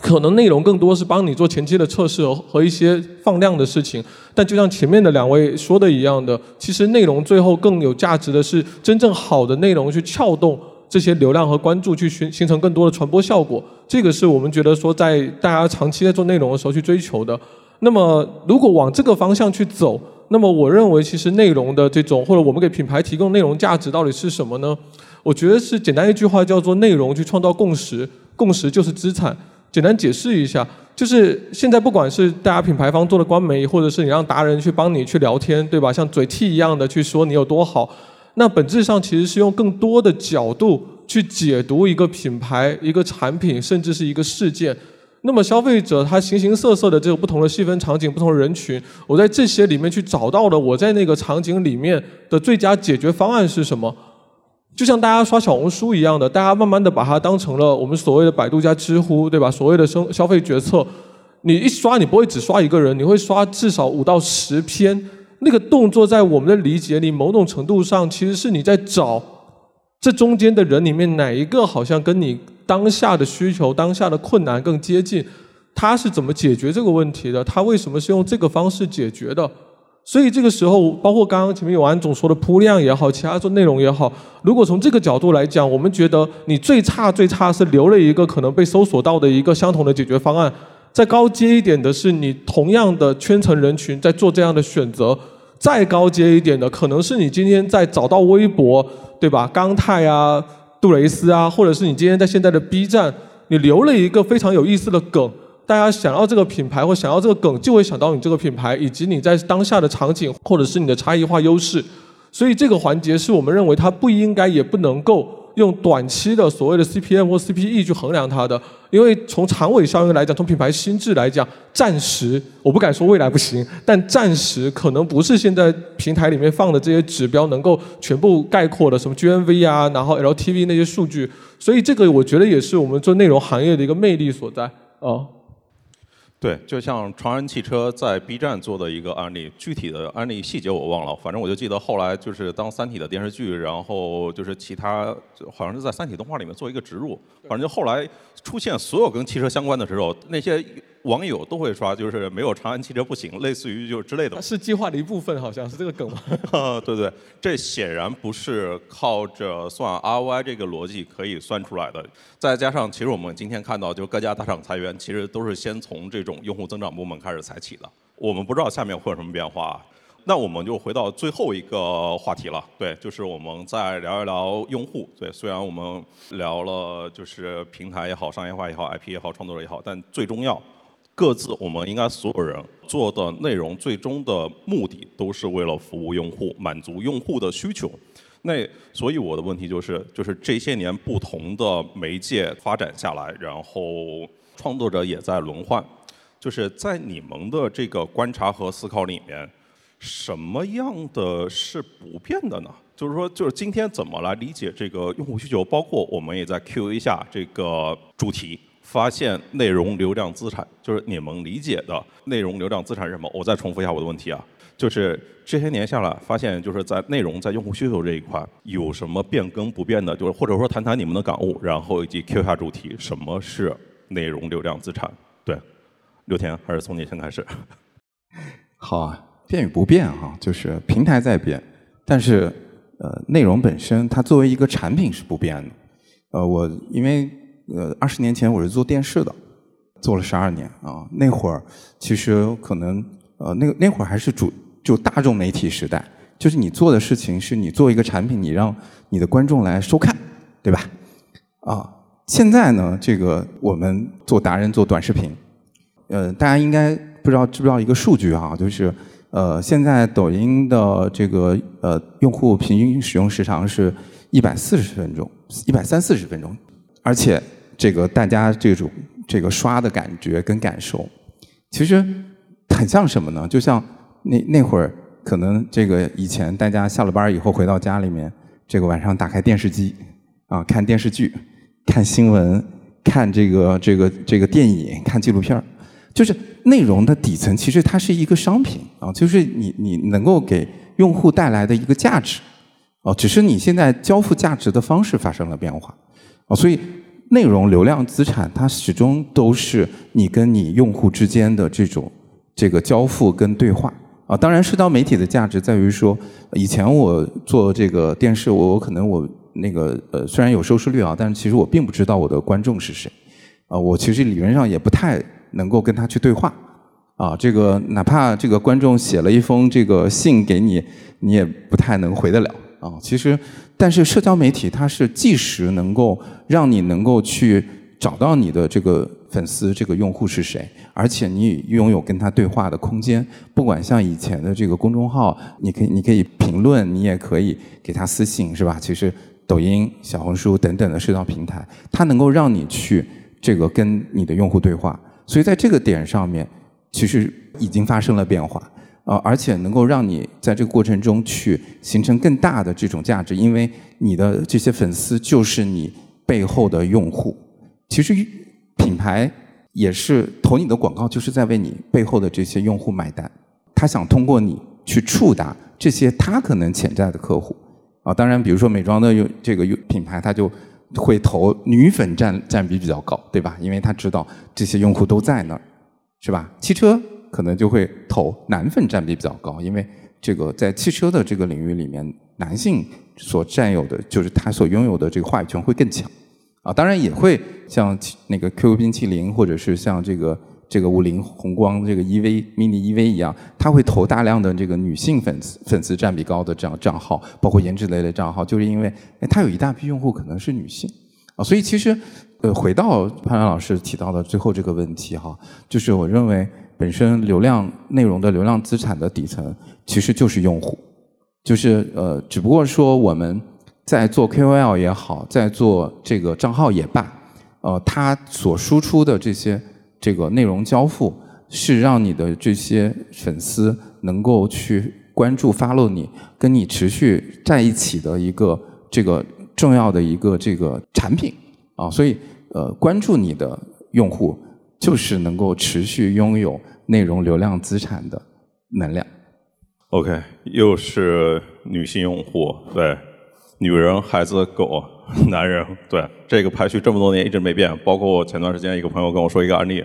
可能内容更多是帮你做前期的测试和一些放量的事情，但就像前面的两位说的一样的，其实内容最后更有价值的是真正好的内容去撬动这些流量和关注，去形形成更多的传播效果。这个是我们觉得说在大家长期在做内容的时候去追求的。那么如果往这个方向去走，那么我认为其实内容的这种或者我们给品牌提供内容价值到底是什么呢？我觉得是简单一句话叫做内容去创造共识，共识就是资产。简单解释一下，就是现在不管是大家品牌方做的官媒，或者是你让达人去帮你去聊天，对吧？像嘴替一样的去说你有多好，那本质上其实是用更多的角度去解读一个品牌、一个产品，甚至是一个事件。那么消费者他形形色色的这个不同的细分场景、不同的人群，我在这些里面去找到了我在那个场景里面的最佳解决方案是什么？就像大家刷小红书一样的，大家慢慢的把它当成了我们所谓的百度加知乎，对吧？所谓的生消费决策，你一刷你不会只刷一个人，你会刷至少五到十篇。那个动作在我们的理解里，某种程度上其实是你在找这中间的人里面哪一个好像跟你。当下的需求、当下的困难更接近，他是怎么解决这个问题的？他为什么是用这个方式解决的？所以这个时候，包括刚刚前面有安总说的铺量也好，其他做内容也好，如果从这个角度来讲，我们觉得你最差最差是留了一个可能被搜索到的一个相同的解决方案。再高阶一点的是，你同样的圈层人群在做这样的选择。再高阶一点的，可能是你今天在找到微博，对吧？刚泰啊。杜蕾斯啊，或者是你今天在现在的 B 站，你留了一个非常有意思的梗，大家想要这个品牌或想要这个梗，就会想到你这个品牌，以及你在当下的场景或者是你的差异化优势。所以这个环节是我们认为它不应该也不能够。用短期的所谓的 CPM 或 CPE 去衡量它的，因为从长尾效应来讲，从品牌心智来讲，暂时我不敢说未来不行，但暂时可能不是现在平台里面放的这些指标能够全部概括的，什么 GMV 啊，然后 LTV 那些数据，所以这个我觉得也是我们做内容行业的一个魅力所在啊。对，就像长安汽车在 B 站做的一个案例，具体的案例细节我忘了，反正我就记得后来就是当《三体》的电视剧，然后就是其他好像是在《三体》动画里面做一个植入，反正就后来出现所有跟汽车相关的时候，那些。网友都会刷，就是没有长安汽车不行，[laughs] 类似于就是之类的。是计划的一部分，好像是这个梗吗？对 [laughs] 对，这显然不是靠着算 ROI 这个逻辑可以算出来的。再加上，其实我们今天看到，就各家大厂裁员，其实都是先从这种用户增长部门开始裁起的。我们不知道下面会有什么变化。那我们就回到最后一个话题了，对，就是我们再聊一聊用户。对，虽然我们聊了就是平台也好、商业化也好、IP 也好、创作者也好，但最重要。各自，我们应该所有人做的内容，最终的目的都是为了服务用户，满足用户的需求。那所以我的问题就是，就是这些年不同的媒介发展下来，然后创作者也在轮换，就是在你们的这个观察和思考里面，什么样的是不变的呢？就是说，就是今天怎么来理解这个用户需求？包括我们也在 Q 一下这个主题。发现内容流量资产，就是你们理解的内容流量资产是什么？我再重复一下我的问题啊，就是这些年下来，发现就是在内容在用户需求这一块有什么变更不变的？就是或者说谈谈你们的感悟，然后以及 Q 下主题，什么是内容流量资产？对，刘田还是从你先开始。好啊，变与不变哈，就是平台在变，但是呃，内容本身它作为一个产品是不变的。呃，我因为。呃，二十年前我是做电视的，做了十二年啊。那会儿其实可能呃，那个那会儿还是主就大众媒体时代，就是你做的事情是你做一个产品，你让你的观众来收看，对吧？啊，现在呢，这个我们做达人做短视频，呃，大家应该不知道知不知道一个数据啊，就是呃，现在抖音的这个呃用户平均使用时长是一百四十分钟，一百三四十分钟，而且。这个大家这种这个刷的感觉跟感受，其实很像什么呢？就像那那会儿，可能这个以前大家下了班以后回到家里面，这个晚上打开电视机啊，看电视剧、看新闻、看这个这个这个电影、看纪录片就是内容的底层其实它是一个商品啊，就是你你能够给用户带来的一个价值哦，只是你现在交付价值的方式发生了变化啊，所以。内容流量资产，它始终都是你跟你用户之间的这种这个交付跟对话啊。当然，社交媒体的价值在于说，以前我做这个电视，我我可能我那个呃虽然有收视率啊，但是其实我并不知道我的观众是谁啊。我其实理论上也不太能够跟他去对话啊。这个哪怕这个观众写了一封这个信给你，你也不太能回得了。啊，其实，但是社交媒体它是即时能够让你能够去找到你的这个粉丝、这个用户是谁，而且你拥有跟他对话的空间。不管像以前的这个公众号，你可以你可以评论，你也可以给他私信，是吧？其实抖音、小红书等等的社交平台，它能够让你去这个跟你的用户对话。所以在这个点上面，其实已经发生了变化。呃，而且能够让你在这个过程中去形成更大的这种价值，因为你的这些粉丝就是你背后的用户。其实品牌也是投你的广告，就是在为你背后的这些用户买单。他想通过你去触达这些他可能潜在的客户。啊，当然，比如说美妆的用这个品牌，他就会投女粉占占比比较高，对吧？因为他知道这些用户都在那儿，是吧？汽车。可能就会投男粉占比比较高，因为这个在汽车的这个领域里面，男性所占有的就是他所拥有的这个话语权会更强，啊，当然也会像那个 QQ 冰淇淋或者是像这个这个五菱宏光这个 EV mini EV 一样，他会投大量的这个女性粉丝粉丝占比高的这样账号，包括颜值类的账号，就是因为哎，他有一大批用户可能是女性，啊，所以其实呃，回到潘阳老师提到的最后这个问题哈，就是我认为。本身流量内容的流量资产的底层其实就是用户，就是呃，只不过说我们在做 KOL 也好，在做这个账号也罢，呃，它所输出的这些这个内容交付，是让你的这些粉丝能够去关注、follow 你，跟你持续在一起的一个这个重要的一个这个产品啊，所以呃，关注你的用户。就是能够持续拥有内容流量资产的能量。OK，又是女性用户，对，女人、孩子、狗、[laughs] 男人，对，这个排序这么多年一直没变。包括我前段时间一个朋友跟我说一个案例，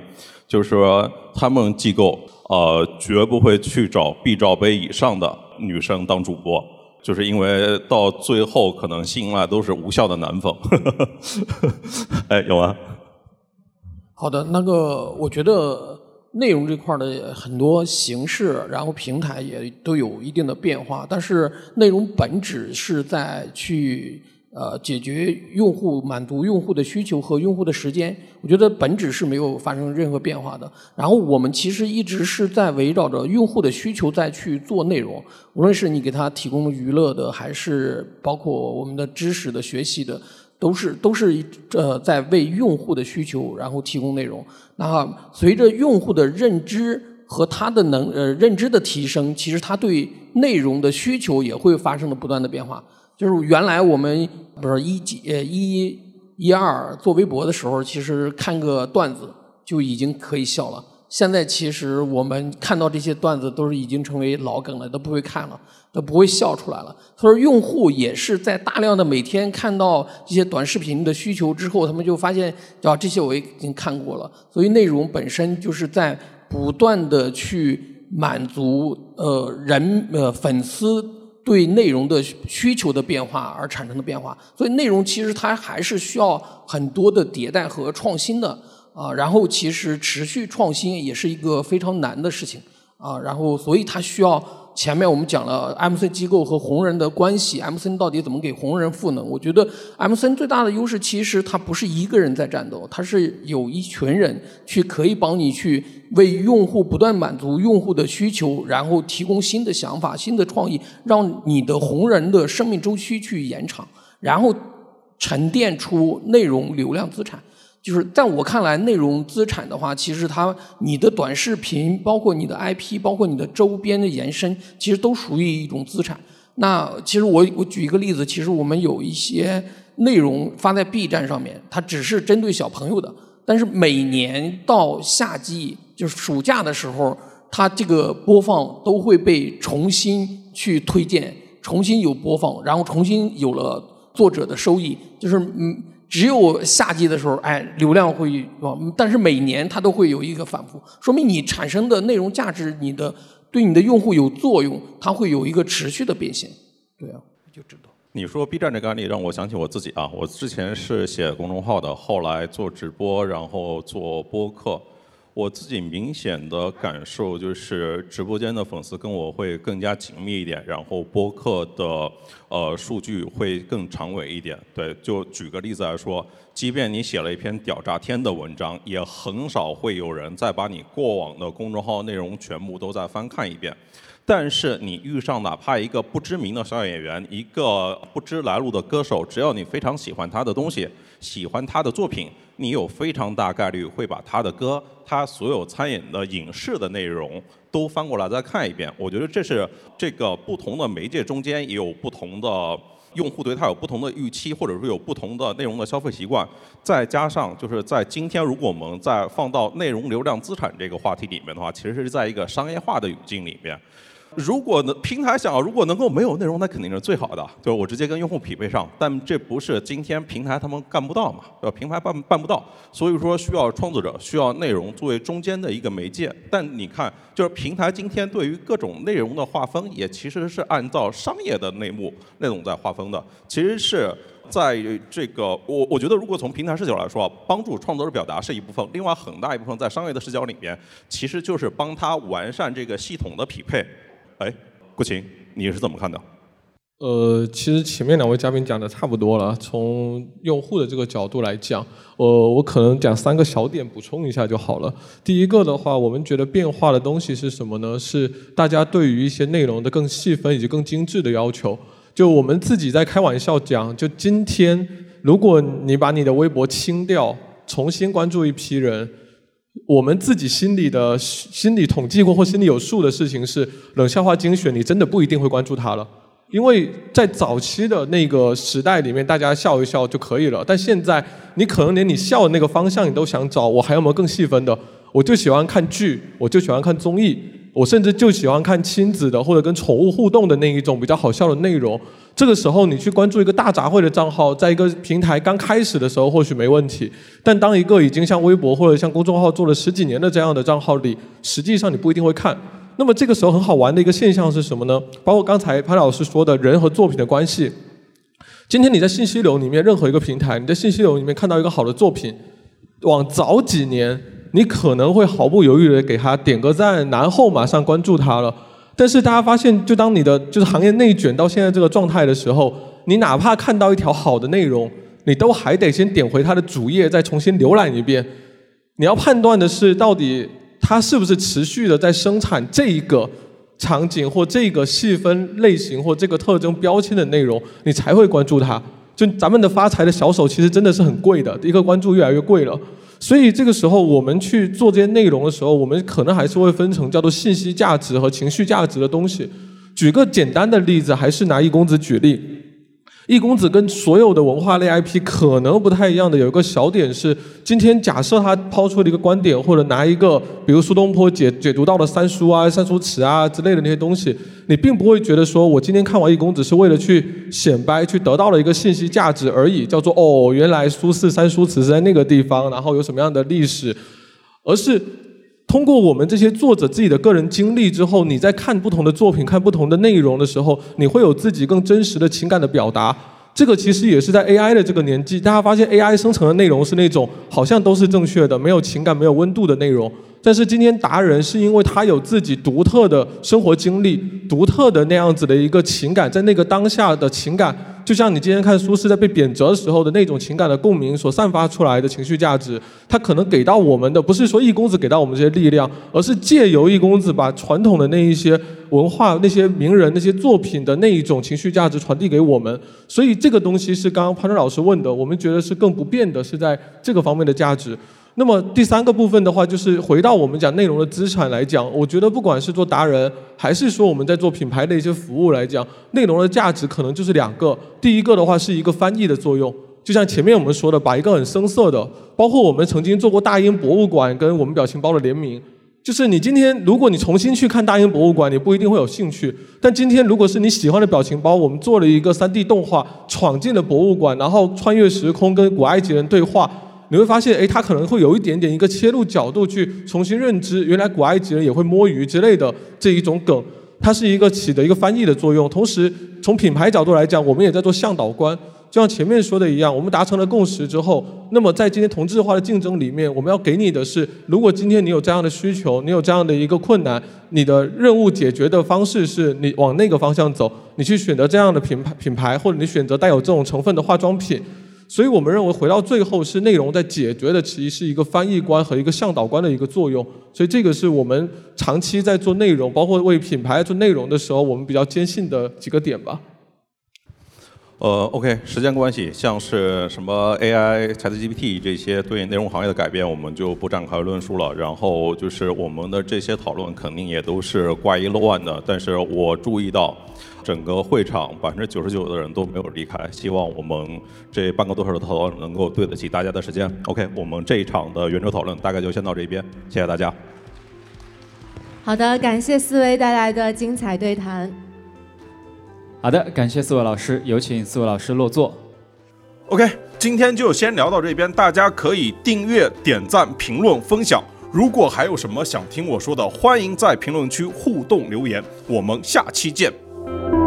就是说他们机构呃绝不会去找 B 罩杯以上的女生当主播，就是因为到最后可能吸引来都是无效的男粉。[laughs] 哎，有吗？好的，那个我觉得内容这块的很多形式，然后平台也都有一定的变化，但是内容本质是在去呃解决用户、满足用户的需求和用户的时间，我觉得本质是没有发生任何变化的。然后我们其实一直是在围绕着用户的需求在去做内容，无论是你给他提供娱乐的，还是包括我们的知识的学习的。都是都是呃在为用户的需求然后提供内容。那随着用户的认知和他的能呃认知的提升，其实他对内容的需求也会发生了不断的变化。就是原来我们不是一几呃一一二做微博的时候，其实看个段子就已经可以笑了。现在其实我们看到这些段子都是已经成为老梗了，都不会看了，都不会笑出来了。所以用户也是在大量的每天看到这些短视频的需求之后，他们就发现啊这些我已经看过了。所以内容本身就是在不断的去满足呃人呃粉丝对内容的需求的变化而产生的变化。所以内容其实它还是需要很多的迭代和创新的。啊，然后其实持续创新也是一个非常难的事情啊，然后所以它需要前面我们讲了 M C 机构和红人的关系，M C 到底怎么给红人赋能？我觉得 M C 最大的优势其实它不是一个人在战斗，它是有一群人去可以帮你去为用户不断满足用户的需求，然后提供新的想法、新的创意，让你的红人的生命周期去延长，然后沉淀出内容流量资产。就是在我看来，内容资产的话，其实它你的短视频，包括你的 IP，包括你的周边的延伸，其实都属于一种资产。那其实我我举一个例子，其实我们有一些内容发在 B 站上面，它只是针对小朋友的，但是每年到夏季就是暑假的时候，它这个播放都会被重新去推荐，重新有播放，然后重新有了作者的收益，就是嗯。只有夏季的时候，哎，流量会但是每年它都会有一个反复，说明你产生的内容价值，你的对你的用户有作用，它会有一个持续的变现。对啊，就知道。你说 B 站这个案例让我想起我自己啊，我之前是写公众号的，后来做直播，然后做播客。我自己明显的感受就是，直播间的粉丝跟我会更加紧密一点，然后播客的呃数据会更长尾一点。对，就举个例子来说，即便你写了一篇屌炸天的文章，也很少会有人再把你过往的公众号内容全部都再翻看一遍。但是你遇上哪怕一个不知名的小演员，一个不知来路的歌手，只要你非常喜欢他的东西，喜欢他的作品。你有非常大概率会把他的歌、他所有参演的影视的内容都翻过来再看一遍。我觉得这是这个不同的媒介中间也有不同的用户对它有不同的预期，或者说有不同的内容的消费习惯。再加上就是在今天，如果我们再放到内容流量资产这个话题里面的话，其实是在一个商业化的语境里面。如果呢，平台想要如果能够没有内容，那肯定是最好的，就是我直接跟用户匹配上。但这不是今天平台他们干不到嘛？对吧？平台办办不到，所以说需要创作者，需要内容作为中间的一个媒介。但你看，就是平台今天对于各种内容的划分，也其实是按照商业的内幕那种在划分的。其实是在这个我我觉得，如果从平台视角来说，帮助创作者表达是一部分，另外很大一部分在商业的视角里面，其实就是帮他完善这个系统的匹配。哎，顾晴，你是怎么看的？呃，其实前面两位嘉宾讲的差不多了。从用户的这个角度来讲，呃，我可能讲三个小点补充一下就好了。第一个的话，我们觉得变化的东西是什么呢？是大家对于一些内容的更细分以及更精致的要求。就我们自己在开玩笑讲，就今天如果你把你的微博清掉，重新关注一批人。我们自己心里的心里统计过或心里有数的事情是冷笑话精选，你真的不一定会关注它了，因为在早期的那个时代里面，大家笑一笑就可以了。但现在你可能连你笑的那个方向你都想找，我还有没有更细分的？我就喜欢看剧，我就喜欢看综艺，我甚至就喜欢看亲子的或者跟宠物互动的那一种比较好笑的内容。这个时候，你去关注一个大杂烩的账号，在一个平台刚开始的时候或许没问题，但当一个已经像微博或者像公众号做了十几年的这样的账号里，实际上你不一定会看。那么这个时候很好玩的一个现象是什么呢？包括刚才潘老师说的人和作品的关系。今天你在信息流里面任何一个平台，你在信息流里面看到一个好的作品，往早几年你可能会毫不犹豫的给他点个赞，然后马上关注他了。但是大家发现，就当你的就是行业内卷到现在这个状态的时候，你哪怕看到一条好的内容，你都还得先点回他的主页，再重新浏览一遍。你要判断的是，到底他是不是持续的在生产这一个场景或这个细分类型或这个特征标签的内容，你才会关注他。就咱们的发财的小手，其实真的是很贵的，一个关注越来越贵了。所以这个时候，我们去做这些内容的时候，我们可能还是会分成叫做信息价值和情绪价值的东西。举个简单的例子，还是拿一公子举例。易公子跟所有的文化类 IP 可能不太一样的有一个小点是，今天假设他抛出了一个观点，或者拿一个比如苏东坡解解读到了三书啊、三书词啊之类的那些东西，你并不会觉得说我今天看完易公子是为了去显摆、去得到了一个信息价值而已，叫做哦，原来苏轼三书词是在那个地方，然后有什么样的历史，而是。通过我们这些作者自己的个人经历之后，你在看不同的作品、看不同的内容的时候，你会有自己更真实的情感的表达。这个其实也是在 AI 的这个年纪，大家发现 AI 生成的内容是那种好像都是正确的、没有情感、没有温度的内容。但是今天达人是因为他有自己独特的生活经历、独特的那样子的一个情感，在那个当下的情感，就像你今天看苏轼在被贬谪的时候的那种情感的共鸣所散发出来的情绪价值，他可能给到我们的不是说易公子给到我们这些力量，而是借由易公子把传统的那一些文化、那些名人、那些作品的那一种情绪价值传递给我们。所以这个东西是刚刚潘川老师问的，我们觉得是更不变的，是在这个方面的价值。那么第三个部分的话，就是回到我们讲内容的资产来讲，我觉得不管是做达人，还是说我们在做品牌的一些服务来讲，内容的价值可能就是两个。第一个的话是一个翻译的作用，就像前面我们说的，把一个很生涩的，包括我们曾经做过大英博物馆跟我们表情包的联名，就是你今天如果你重新去看大英博物馆，你不一定会有兴趣，但今天如果是你喜欢的表情包，我们做了一个 3D 动画，闯进了博物馆，然后穿越时空跟古埃及人对话。你会发现，哎，它可能会有一点点一个切入角度去重新认知，原来古埃及人也会摸鱼之类的这一种梗，它是一个起的一个翻译的作用。同时，从品牌角度来讲，我们也在做向导官，就像前面说的一样，我们达成了共识之后，那么在今天同质化的竞争里面，我们要给你的是，如果今天你有这样的需求，你有这样的一个困难，你的任务解决的方式是你往那个方向走，你去选择这样的品牌品牌，或者你选择带有这种成分的化妆品。所以我们认为，回到最后是内容在解决的，其实是一个翻译官和一个向导官的一个作用。所以这个是我们长期在做内容，包括为品牌做内容的时候，我们比较坚信的几个点吧。呃，OK，时间关系，像是什么 AI、ChatGPT 这些对内容行业的改变，我们就不展开论述了。然后就是我们的这些讨论肯定也都是挂一漏万的，但是我注意到整个会场百分之九十九的人都没有离开。希望我们这半个多小时的讨论能够对得起大家的时间。OK，我们这一场的圆桌讨论大概就先到这边，谢谢大家。好的，感谢四位带来的精彩对谈。好的，感谢四位老师，有请四位老师落座。OK，今天就先聊到这边，大家可以订阅、点赞、评论、分享。如果还有什么想听我说的，欢迎在评论区互动留言。我们下期见。Thank you.